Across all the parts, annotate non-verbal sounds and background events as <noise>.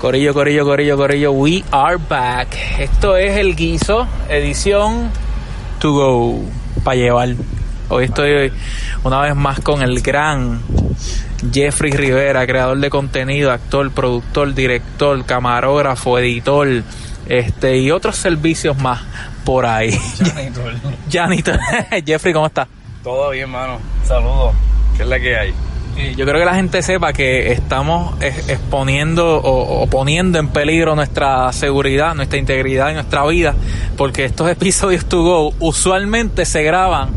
Corillo, corillo, corillo, corillo, we are back. Esto es el guiso, edición to go, para llevar. Hoy estoy una vez más con el gran Jeffrey Rivera, creador de contenido, actor, productor, director, camarógrafo, editor, este y otros servicios más por ahí. Janitor. <laughs> Janitor. <laughs> Jeffrey, ¿cómo estás? Todo bien, mano. Saludos. ¿Qué es la que hay? Yo creo que la gente sepa que estamos ex- exponiendo o, poniendo en peligro nuestra seguridad, nuestra integridad y nuestra vida, porque estos <laughs> episodios to go usualmente se graban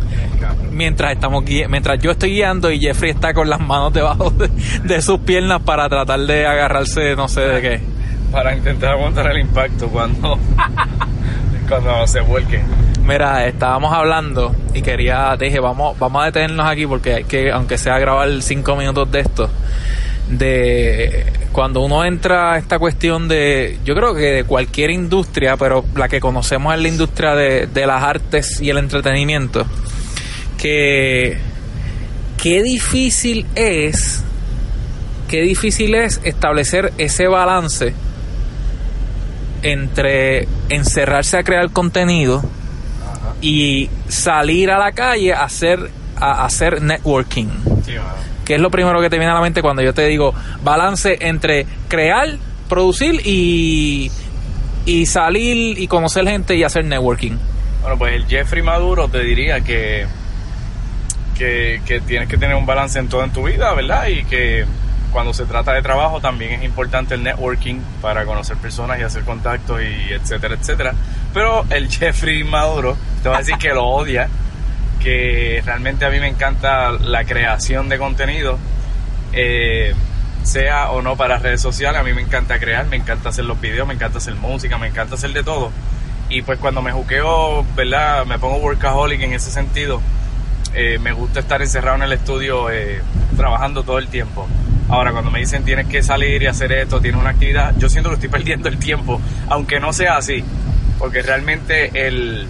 mientras estamos mientras yo estoy guiando y Jeffrey está con las manos debajo de, de sus piernas para tratar de agarrarse no sé de qué. Para intentar aguantar el impacto cuando, <laughs> cuando se vuelque. Mira, estábamos hablando y quería, dije, vamos, vamos a detenernos aquí porque hay que, aunque sea grabar cinco minutos de esto, de cuando uno entra a esta cuestión de, yo creo que de cualquier industria, pero la que conocemos es la industria de, de las artes y el entretenimiento, que qué difícil es, qué difícil es establecer ese balance entre encerrarse a crear contenido y salir a la calle a hacer a hacer networking Sí, que es lo primero que te viene a la mente cuando yo te digo balance entre crear producir y y salir y conocer gente y hacer networking Bueno, pues el Jeffrey Maduro te diría que, que, que tienes que tener un balance en todo en tu vida, ¿verdad? Y que cuando se trata de trabajo también es importante el networking para conocer personas y hacer contactos y etcétera, etcétera. Pero el <laughs> Jeffrey Maduro te va a decir que lo odia, que realmente a mí me encanta la creación de contenido. eh, sea o no para redes sociales, a mí me encanta crear, me encanta hacer los videos, me encanta hacer música, me encanta hacer de todo. Y pues cuando me juqueo, ¿verdad? Me pongo workaholic en ese sentido. eh, me gusta estar encerrado en el estudio eh, trabajando todo el tiempo. Ahora, cuando me dicen tienes que salir y hacer esto, tienes una actividad, yo siento que estoy <laughs> perdiendo el tiempo, aunque no sea así, porque realmente el,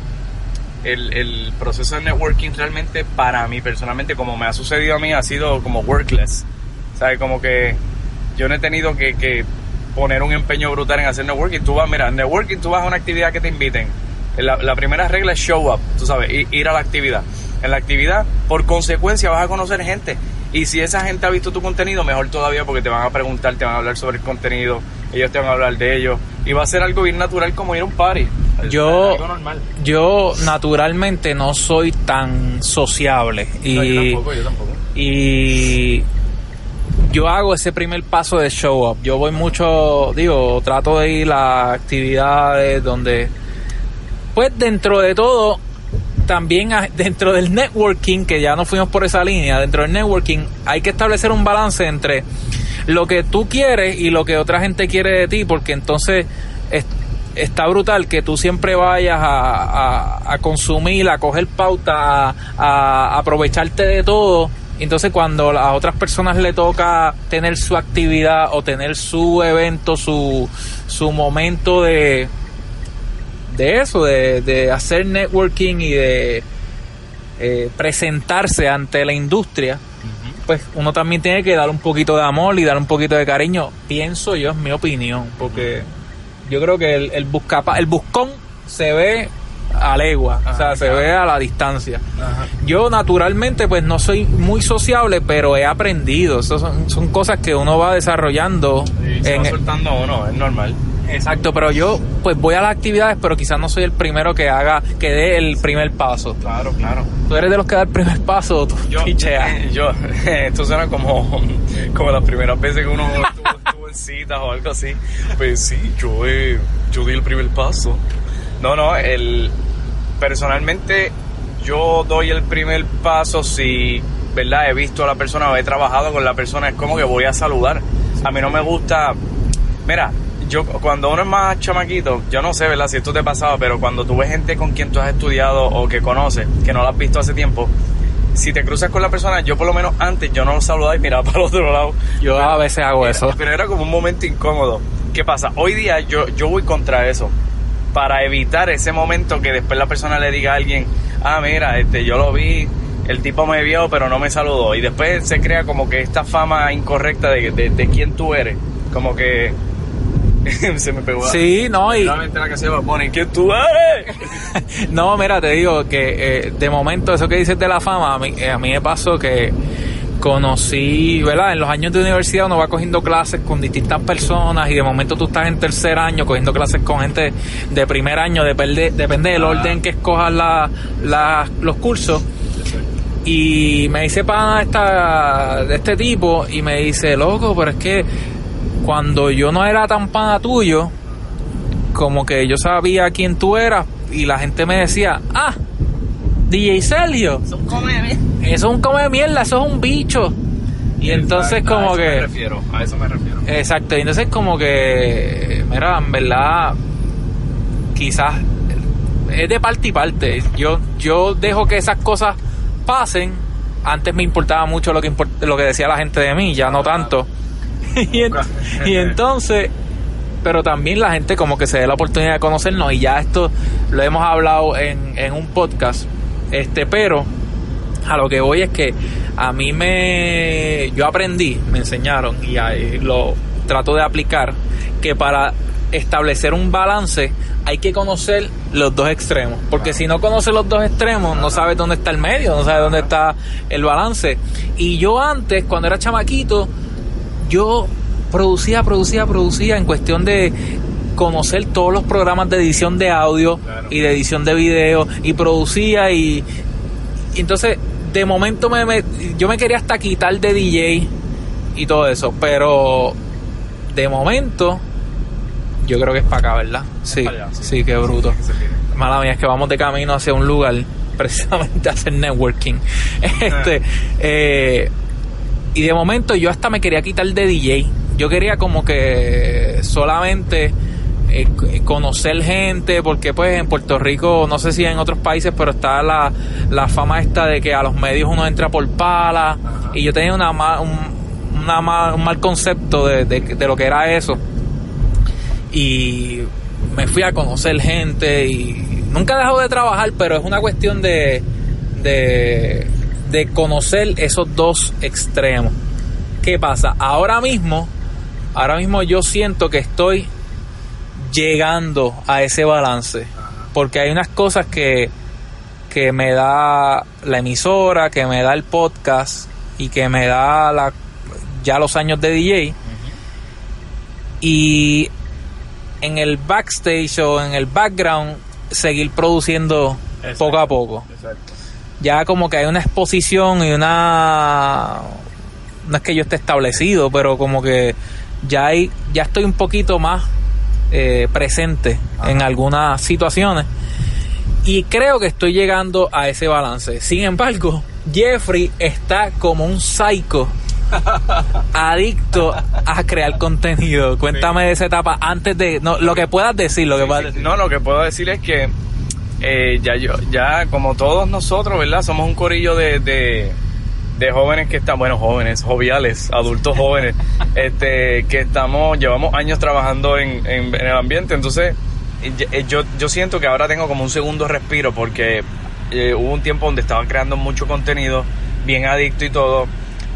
el, el proceso de networking realmente para mí personalmente, como me ha sucedido a mí, ha sido como workless. ¿Sabes? Como que yo no he tenido que, que poner un empeño brutal en hacer networking. Tú vas, mira, networking, tú vas a una actividad que te inviten. La, la primera regla es show up, tú sabes, i- ir a la actividad. En la actividad, por consecuencia, vas a conocer gente. Y si esa gente ha visto tu contenido, mejor todavía porque te van a preguntar, te van a hablar sobre el contenido, ellos te van a hablar de ellos. Y va a ser algo bien natural como ir a un party. Yo- yo naturalmente no soy tan sociable y No, yo tampoco, yo tampoco. y yo hago ese primer paso de show up. Yo voy mucho, digo, trato de ir a actividades donde, pues dentro de todo, también <laughs> dentro del networking, que ya no fuimos por esa línea, dentro del networking hay que establecer un balance entre lo que tú quieres y lo que otra gente quiere de ti, porque entonces es- está brutal que tú siempre vayas a, a- a consumir, a coger pauta, a, a aprovecharte de todo. Entonces cuando a otras personas le toca tener su actividad o tener su evento, su, su momento de, de eso, de, de hacer networking y de eh, presentarse ante la industria, pues uno también tiene que dar un poquito de amor y dar un poquito de cariño, pienso yo, es mi opinión, porque yo creo que el, el, buscapa, el buscón se ve a legua, o sea, Ajá, se claro. ve a la distancia. Ajá. Yo naturalmente pues no soy muy sociable, pero he aprendido, Esas son, son cosas que uno va desarrollando. Y se en- va soltando uno, es normal. Exacto, pero yo pues voy a las actividades, pero quizás no soy el primero que haga, que dé el primer paso. Claro, claro. ¿Tú eres de los que da el primer paso o tú Yo, picheas? <laughs> yo, <laughs> esto suena como, como las primeras veces que uno <laughs> citas o algo así. Pues sí, yo, eh, yo di el primer paso. No, no, el, personalmente yo doy el primer paso si, ¿verdad? He visto a la persona o he trabajado con la persona, es como que voy a saludar. A mí no me gusta, mira, yo cuando uno es más chamaquito, yo no sé, ¿verdad? Si esto te pasaba, pero cuando tú ves gente con quien tú has estudiado o que conoces, que no la has visto hace tiempo, si te cruzas con la persona, yo por lo menos antes yo no lo saludaba y miraba <laughs> para el otro lado. Yo a veces hago eso. Pero era como un momento incómodo. ¿Qué pasa? Hoy día yo, yo voy contra eso. Para evitar ese momento que después la persona le diga a alguien, ah, mira, este, yo lo vi, el tipo me vio, pero no me saludó. Y después se crea como que esta fama incorrecta de, de, de quién tú eres. Como que <laughs> se me pegó. Sí, no, y... La canción de Bunny, ¿quién tú eres? <laughs> no, mira, te digo que eh, de momento eso que dices de la fama, a mí, eh, a mí me pasó que conocí, ¿verdad? En los años de universidad uno va cogiendo clases con distintas personas y de momento tú estás en tercer año cogiendo clases con gente de primer año, depende, depende del orden que escojas la, la, los cursos. Y me dice pana esta, de este tipo y me dice, loco, pero es que cuando yo no era tan pana tuyo, como que yo sabía quién tú eras y la gente me decía, ah, DJ Sergio. Eso es un come mierda, eso es un bicho. Y entonces como que... A eso me refiero, a eso me refiero. Exacto, y entonces como que, mira, en verdad, quizás es de parte y parte. Yo, yo dejo que esas cosas pasen. Antes me importaba mucho lo que, lo que decía la gente de mí, ya no tanto. <laughs> y, y entonces, pero también la gente como que se dé la oportunidad de conocernos y ya esto lo hemos hablado en, en un podcast. Este, pero a lo que voy es que a mí me yo aprendí, me enseñaron y lo trato de aplicar que para establecer un balance hay que conocer los dos extremos, porque si no conoces los dos extremos no sabes dónde está el medio, no sabes dónde está el balance. Y yo antes, cuando era chamaquito, yo producía, producía, producía en cuestión de conocer todos los programas de edición de audio y de edición de video y producía y, y entonces de momento me, yo me quería hasta quitar de DJ y todo eso, pero de momento yo creo que es para acá, ¿verdad? Sí, sí, qué bruto. Mala mía, es que vamos de camino hacia un lugar <laughs> precisamente a hacer networking. <laughs> Este, eh, y de momento yo hasta me quería quitar de DJ. Yo quería como que solamente eh, conocer gente, porque pues en Puerto Rico, no sé si en otros países, pero está la, la fama esta de que a los medios uno entra por pala. Y yo tenía una, un, una un mal concepto de, de lo que era eso. Y me fui a conocer gente y nunca he dejado de trabajar, pero es una cuestión de, de, de conocer esos dos extremos. ¿Qué pasa? Ahora mismo, ahora mismo yo siento que estoy llegando a ese balance. Porque hay unas cosas que, que me da la emisora, que me da el podcast y que me da la, ya los años de DJ. Y en el backstage o en el background seguir produciendo poco a poco. Ya como que hay una exposición y una... No es que yo esté establecido, pero como que ya hay, ya estoy un poquito más eh, presente en algunas situaciones. Y creo que estoy llegando a ese balance. Sin embargo, Jeffrey está como un psycho <laughs> adicto a crear contenido. Cuéntame de esa etapa antes de no, lo que puedas decir, lo que No, lo que puedo decir es que eh, ya yo, ya como todos nosotros, ¿verdad? Somos un corillo de, de jóvenes que están, bueno, jóvenes, joviales, adultos jóvenes, <laughs> este, que estamos, llevamos años trabajando en, en, el ambiente, entonces yo, yo siento que ahora tengo como un segundo respiro porque eh, hubo un tiempo donde estaba creando mucho contenido, bien adicto y todo,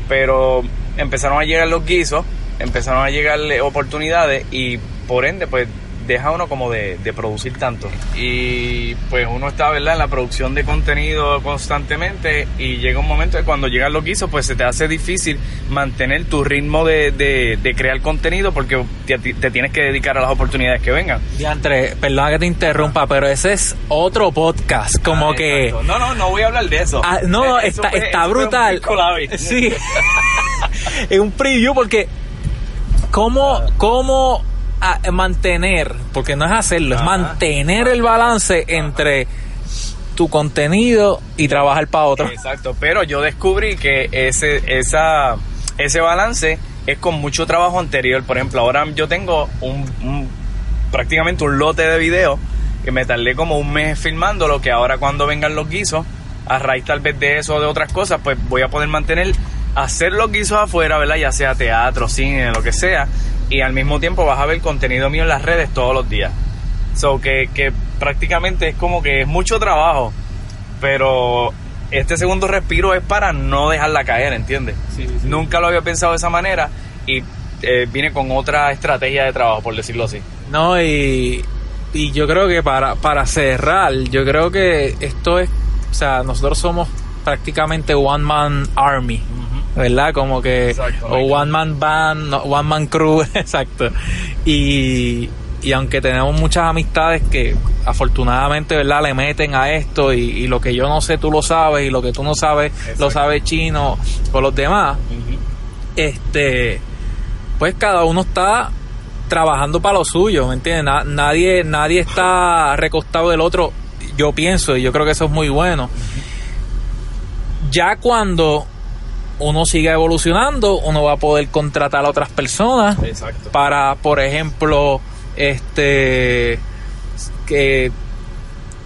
pero empezaron a llegar los guisos, empezaron a llegar oportunidades y por ende, pues deja uno como de, producir tanto. Y pues uno está, ¿verdad?, en la producción de contenido constantemente y llega un momento que cuando llegan los guisos, pues se te hace difícil mantener tu ritmo de, de, crear contenido porque te, tienes que dedicar a las oportunidades que vengan. Y entre, perdona que te interrumpa, pero ese es otro podcast, como ah, que... No, no, no voy a hablar de eso. Ah, no, eh, está, está brutal. Sí. <laughs> es un preview porque... ¿Cómo, cómo a mantener, porque no es hacerlo, es mantener el balance entre tu contenido y trabajar para otro. Exacto, pero yo descubrí que ese, esa, ese balance es con mucho trabajo anterior. Por ejemplo, ahora yo tengo un, prácticamente un lote de video que me tardé como un mes filmando, lo que ahora cuando vengan los guisos, a raíz tal vez de eso o de otras cosas, pues voy a poder mantener, hacer los guisos afuera, ¿verdad? Ya sea teatro, cine, lo que sea, y al mismo tiempo vas a ver contenido mío en las redes todos los días. So que, que prácticamente es como que es mucho trabajo, pero este segundo respiro es para no dejarla caer, ¿entiendes? Nunca lo había pensado de esa manera y eh, viene con otra estrategia de trabajo, por decirlo así. No, y, y yo creo que para, para cerrar, yo creo que esto es, o sea, nosotros somos prácticamente one man army, ¿verdad? Como que, Exacto. o one man band, no, one man crew, <laughs> exacto. Y, y aunque tenemos muchas amistades que afortunadamente, ¿verdad? Le meten a esto y, y lo que yo no sé tú lo sabes y lo que tú no sabes lo sabe chino o los demás, este pues cada uno está trabajando para lo suyo, ¿me entiendes? Na- nadie, nadie está recostado del otro, yo pienso, y yo creo que eso es muy bueno. Ya cuando uno siga evolucionando, uno va a poder contratar a otras personas Exacto. para, por ejemplo, este que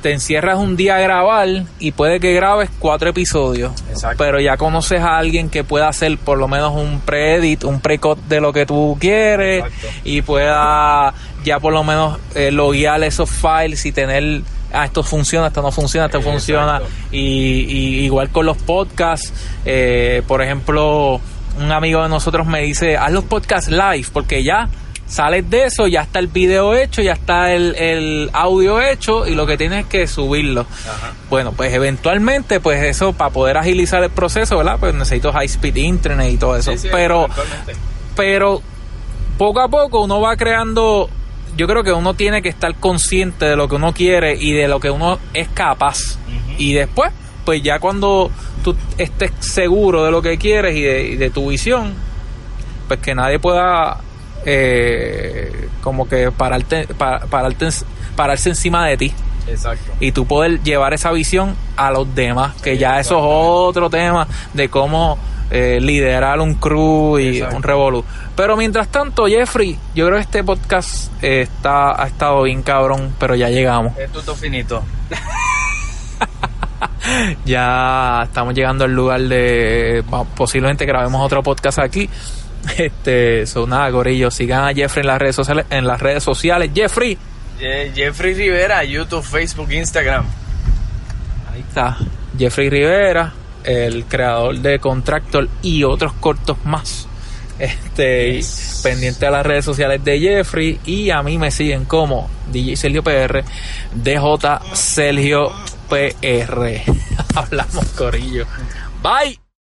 te encierras un día a grabar y puede que grabes cuatro episodios. Exacto. Pero ya conoces a alguien que pueda hacer por lo menos un pre-edit, un pre-cut de lo que tú quieres Exacto. y pueda ya por lo menos eh, loguear esos files y tener ah, esto funciona, esto no funciona, esto Exacto. funciona. Y, y igual con los podcasts, eh, por ejemplo, un amigo de nosotros me dice, haz los podcasts live, porque ya sales de eso, ya está el video hecho, ya está el, el audio hecho y lo que tienes es que subirlo. Ajá. Bueno, pues eventualmente, pues eso, para poder agilizar el proceso, ¿verdad? Pues necesito high speed internet y todo eso. Sí, sí, pero, pero poco a poco uno va creando yo creo que uno tiene que estar consciente de lo que uno quiere y de lo que uno es capaz. Y después pues ya cuando tú estés seguro de lo que quieres y de, y de tu visión pues que nadie pueda eh, como que pararte, pa- pararte, pararse encima de ti. Exacto. y tú poder llevar esa visión a los demás, que ya eso es otro tema de cómo eh, liderar un crew y Exacto. un revolú. Pero mientras tanto, Jeffrey, yo creo que este podcast eh, está ha estado bien cabrón, pero ya llegamos. Es tutto finito. <laughs> Ya estamos llegando al lugar de posiblemente grabemos otro podcast aquí. Este, son nada, gorillo, sigan a Jeffrey en las redes sociales, en las redes sociales. Jeffrey, Je- Jeffrey Rivera, YouTube, Facebook, Instagram. Ahí está. Jeffrey Rivera, el creador de Contractor y otros cortos más. Este, Yes. pendiente a las redes sociales de Jeffrey y a mí me siguen como DJ Sergio PR, DJ Sergio PR. <laughs> Hablamos corillo. Bye.